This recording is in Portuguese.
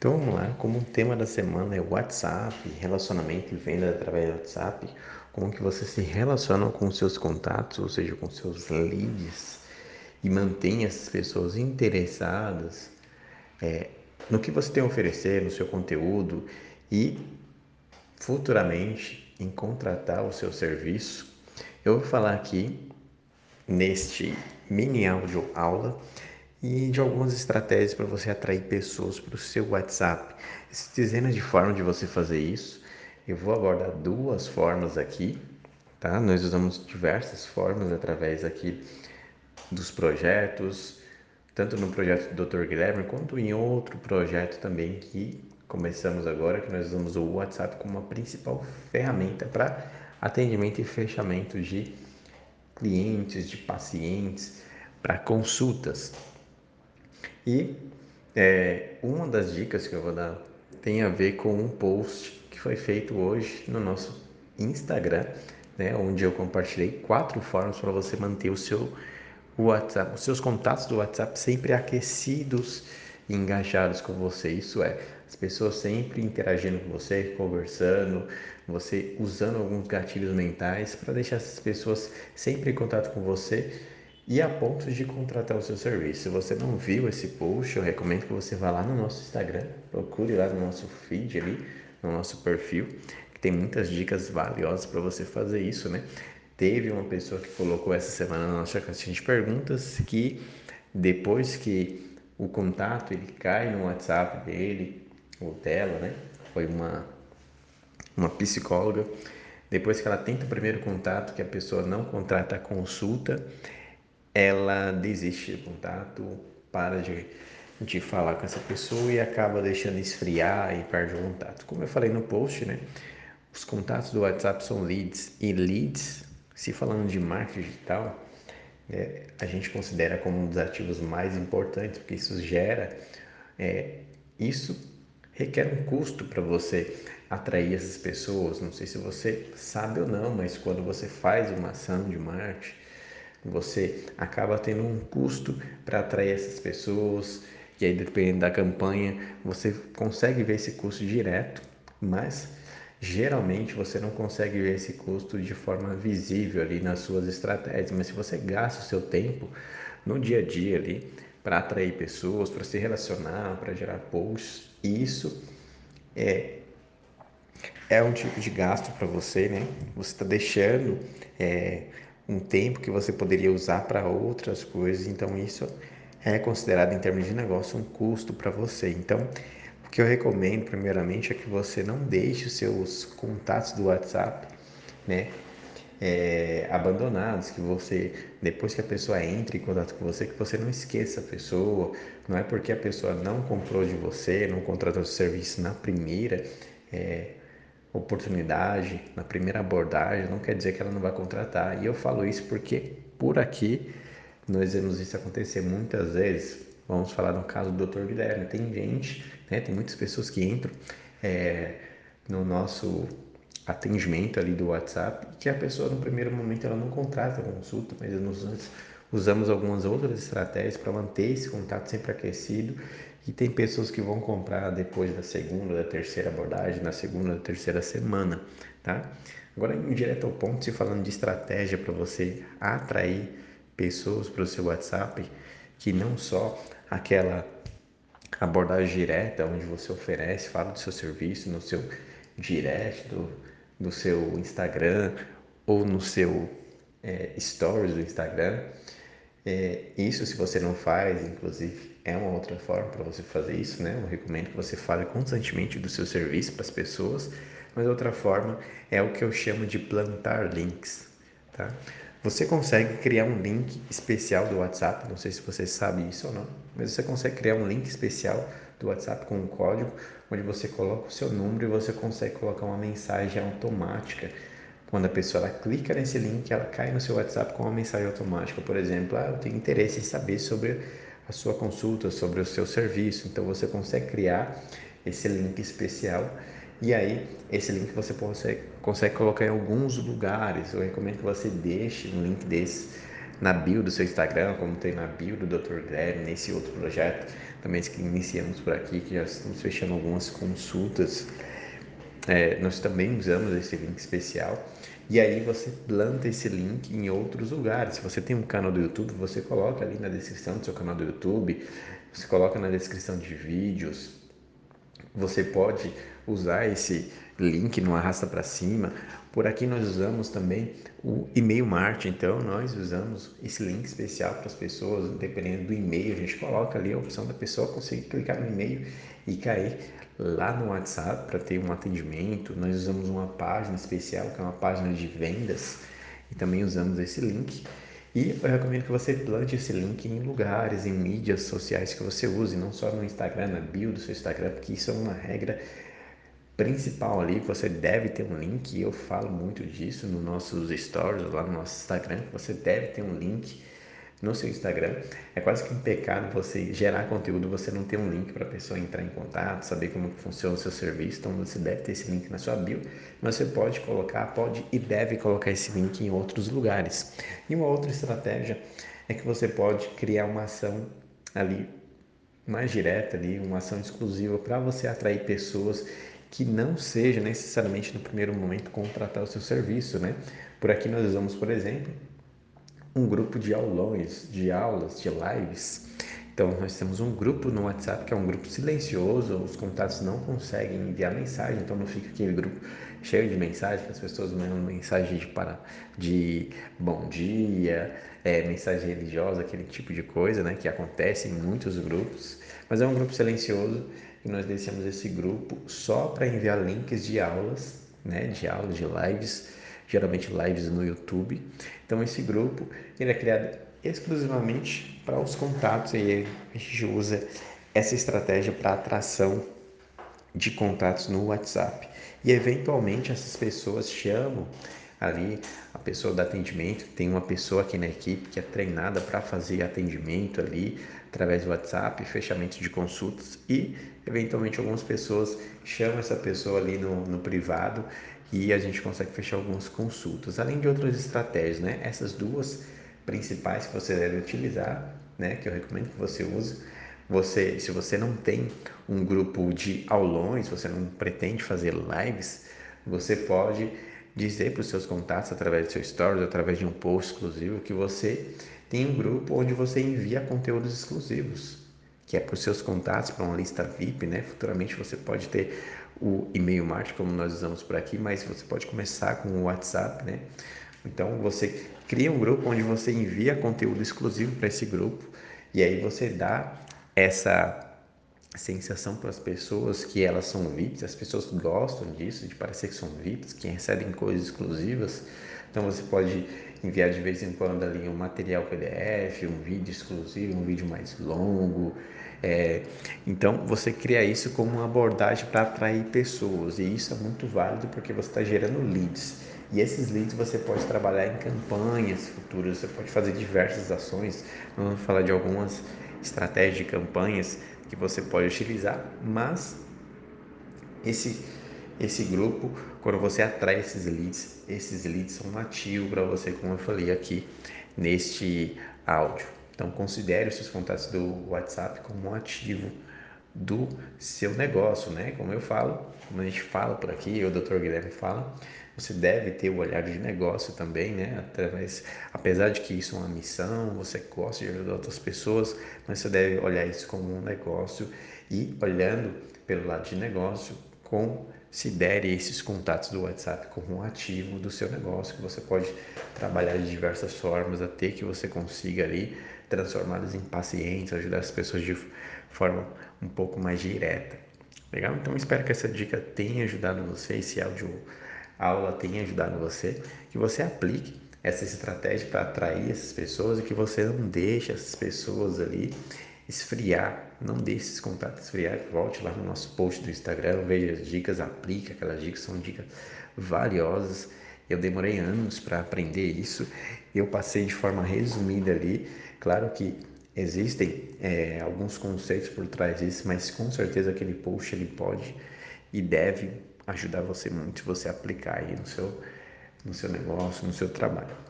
Então vamos lá, como o tema da semana é WhatsApp, relacionamento e venda através do WhatsApp, como que você se relaciona com seus contatos, ou seja, com seus leads, e mantém essas pessoas interessadas é, no que você tem a oferecer, no seu conteúdo e futuramente em contratar o seu serviço. Eu vou falar aqui neste mini áudio aula e de algumas estratégias para você atrair pessoas para o seu WhatsApp. Dezenas de formas de você fazer isso. Eu vou abordar duas formas aqui, tá? Nós usamos diversas formas através aqui dos projetos, tanto no projeto do Dr. Guilherme quanto em outro projeto também que começamos agora, que nós usamos o WhatsApp como a principal ferramenta para atendimento e fechamento de clientes, de pacientes, para consultas. E é, uma das dicas que eu vou dar tem a ver com um post que foi feito hoje no nosso Instagram, né, onde eu compartilhei quatro formas para você manter o seu WhatsApp, os seus contatos do WhatsApp sempre aquecidos e engajados com você. Isso é, as pessoas sempre interagindo com você, conversando, você usando alguns gatilhos mentais para deixar essas pessoas sempre em contato com você e a ponto de contratar o seu serviço. Se você não viu esse post, eu recomendo que você vá lá no nosso Instagram, procure lá no nosso feed ali, no nosso perfil, que tem muitas dicas valiosas para você fazer isso, né? Teve uma pessoa que colocou essa semana na nossa caixinha de perguntas que depois que o contato ele cai no WhatsApp dele ou dela, né? Foi uma uma psicóloga. Depois que ela tenta o primeiro contato, que a pessoa não contrata a consulta, ela desiste do contato, para de, de falar com essa pessoa e acaba deixando esfriar e perde o contato. Como eu falei no post, né? Os contatos do WhatsApp são leads e leads, se falando de marketing digital, é, a gente considera como um dos ativos mais importantes, porque isso gera, é, isso requer um custo para você atrair essas pessoas. Não sei se você sabe ou não, mas quando você faz uma ação de marketing, você acaba tendo um custo para atrair essas pessoas, e aí dependendo da campanha, você consegue ver esse custo direto, mas geralmente você não consegue ver esse custo de forma visível ali nas suas estratégias, mas se você gasta o seu tempo no dia a dia ali para atrair pessoas, para se relacionar, para gerar posts, isso é é um tipo de gasto para você, né? Você está deixando é, um tempo que você poderia usar para outras coisas. Então, isso é considerado, em termos de negócio, um custo para você. Então, o que eu recomendo, primeiramente, é que você não deixe os seus contatos do WhatsApp, né? É, abandonados, que você, depois que a pessoa entre em contato com você, que você não esqueça a pessoa, não é porque a pessoa não comprou de você, não contratou o serviço na primeira, é, oportunidade, na primeira abordagem, não quer dizer que ela não vai contratar. E eu falo isso porque por aqui nós vemos isso acontecer muitas vezes. Vamos falar no caso do Dr. Guilherme. Tem gente, né, tem muitas pessoas que entram é, no nosso atendimento ali do WhatsApp que a pessoa no primeiro momento ela não contrata a consulta, mas nós usamos algumas outras estratégias para manter esse contato sempre aquecido e tem pessoas que vão comprar depois da segunda, da terceira abordagem, na segunda, da terceira semana, tá? Agora, em direto ao ponto, se falando de estratégia para você atrair pessoas para o seu WhatsApp, que não só aquela abordagem direta, onde você oferece, fala do seu serviço no seu direct, do, do seu Instagram ou no seu é, stories do Instagram. É, isso, se você não faz, inclusive, é uma outra forma para você fazer isso, né? Eu recomendo que você fale constantemente do seu serviço para as pessoas, mas outra forma é o que eu chamo de plantar links, tá? Você consegue criar um link especial do WhatsApp, não sei se você sabe isso ou não, mas você consegue criar um link especial do WhatsApp com um código onde você coloca o seu número e você consegue colocar uma mensagem automática. Quando a pessoa clica nesse link, ela cai no seu WhatsApp com uma mensagem automática, por exemplo, ah, eu tenho interesse em saber sobre a sua consulta, sobre o seu serviço. Então você consegue criar esse link especial e aí esse link você consegue, consegue colocar em alguns lugares. Eu recomendo que você deixe um link desse na bio do seu Instagram, como tem na bio do Dr. Guilherme, nesse outro projeto, também que iniciamos por aqui, que já estamos fechando algumas consultas. É, nós também usamos esse link especial. E aí você planta esse link em outros lugares. Se você tem um canal do YouTube, você coloca ali na descrição do seu canal do YouTube, você coloca na descrição de vídeos. Você pode usar esse link no arrasta para cima. Por aqui nós usamos também o e-mail marketing, então nós usamos esse link especial para as pessoas, dependendo do e-mail, a gente coloca ali a opção da pessoa conseguir clicar no e-mail e cair lá no WhatsApp para ter um atendimento. Nós usamos uma página especial, que é uma página de vendas, e também usamos esse link. E eu recomendo que você plante esse link em lugares, em mídias sociais que você use, não só no Instagram, na bio do seu Instagram, porque isso é uma regra principal ali, você deve ter um link, eu falo muito disso nos nossos stories, lá no nosso Instagram, você deve ter um link no seu Instagram. É quase que um pecado você gerar conteúdo, você não ter um link para a pessoa entrar em contato, saber como funciona o seu serviço. Então você deve ter esse link na sua bio, mas você pode colocar, pode e deve colocar esse link em outros lugares. E uma outra estratégia é que você pode criar uma ação ali mais direta ali, uma ação exclusiva para você atrair pessoas que não seja necessariamente no primeiro momento contratar o seu serviço, né? Por aqui nós usamos, por exemplo, um grupo de aulões, de aulas, de lives. Então, nós temos um grupo no WhatsApp que é um grupo silencioso, os contatos não conseguem enviar mensagem, então não fica aquele grupo cheio de mensagens, que as pessoas mandam mensagem de, para, de bom dia, é, mensagem religiosa, aquele tipo de coisa né, que acontece em muitos grupos, mas é um grupo silencioso nós deixamos esse grupo só para enviar links de aulas, né, de aulas, de lives, geralmente lives no YouTube. Então esse grupo ele é criado exclusivamente para os contatos e a gente usa essa estratégia para atração de contatos no WhatsApp. E eventualmente essas pessoas chamam ali a pessoa do atendimento, tem uma pessoa aqui na equipe que é treinada para fazer atendimento ali através do WhatsApp, fechamento de consultas e eventualmente algumas pessoas chamam essa pessoa ali no, no privado e a gente consegue fechar algumas consultas, além de outras estratégias, né? Essas duas principais que você deve utilizar, né? Que eu recomendo que você use. Você, se você não tem um grupo de aulões, você não pretende fazer lives, você pode dizer para os seus contatos através do seu stories, através de um post exclusivo, que você tem um grupo onde você envia conteúdos exclusivos, que é para os seus contatos, para uma lista VIP, né? Futuramente você pode ter o e-mail marketing, como nós usamos por aqui, mas você pode começar com o WhatsApp, né? Então você cria um grupo onde você envia conteúdo exclusivo para esse grupo e aí você dá essa sensação para as pessoas que elas são VIPs, as pessoas gostam disso, de parecer que são VIPs, que recebem coisas exclusivas. Então você pode enviar de vez em quando ali um material PDF, um vídeo exclusivo, um vídeo mais longo, é, então, você cria isso como uma abordagem para atrair pessoas, e isso é muito válido porque você está gerando leads. E esses leads você pode trabalhar em campanhas futuras, você pode fazer diversas ações. Vamos falar de algumas estratégias de campanhas que você pode utilizar, mas esse esse grupo, quando você atrai esses leads, esses leads são ativos para você, como eu falei aqui neste áudio. Então, considere os seus contatos do WhatsApp como um ativo do seu negócio, né? Como eu falo, como a gente fala por aqui, o Dr. Guilherme fala, você deve ter o olhar de negócio também, né? Através, apesar de que isso é uma missão, você gosta de ajudar outras pessoas, mas você deve olhar isso como um negócio e olhando pelo lado de negócio, considere esses contatos do WhatsApp como um ativo do seu negócio que você pode trabalhar de diversas formas até que você consiga ali transformá-los em pacientes, ajudar as pessoas de forma um pouco mais direta. Legal? Então espero que essa dica tenha ajudado você, esse áudio aula tenha ajudado você, que você aplique essa estratégia para atrair essas pessoas e que você não deixe essas pessoas ali esfriar, não deixe esses contatos esfriar, volte lá no nosso post do Instagram, veja as dicas, aplique aquelas dicas, são dicas valiosas. Eu demorei anos para aprender isso, eu passei de forma resumida ali, Claro que existem é, alguns conceitos por trás disso, mas com certeza aquele post ele pode e deve ajudar você muito se você aplicar aí no seu, no seu negócio, no seu trabalho.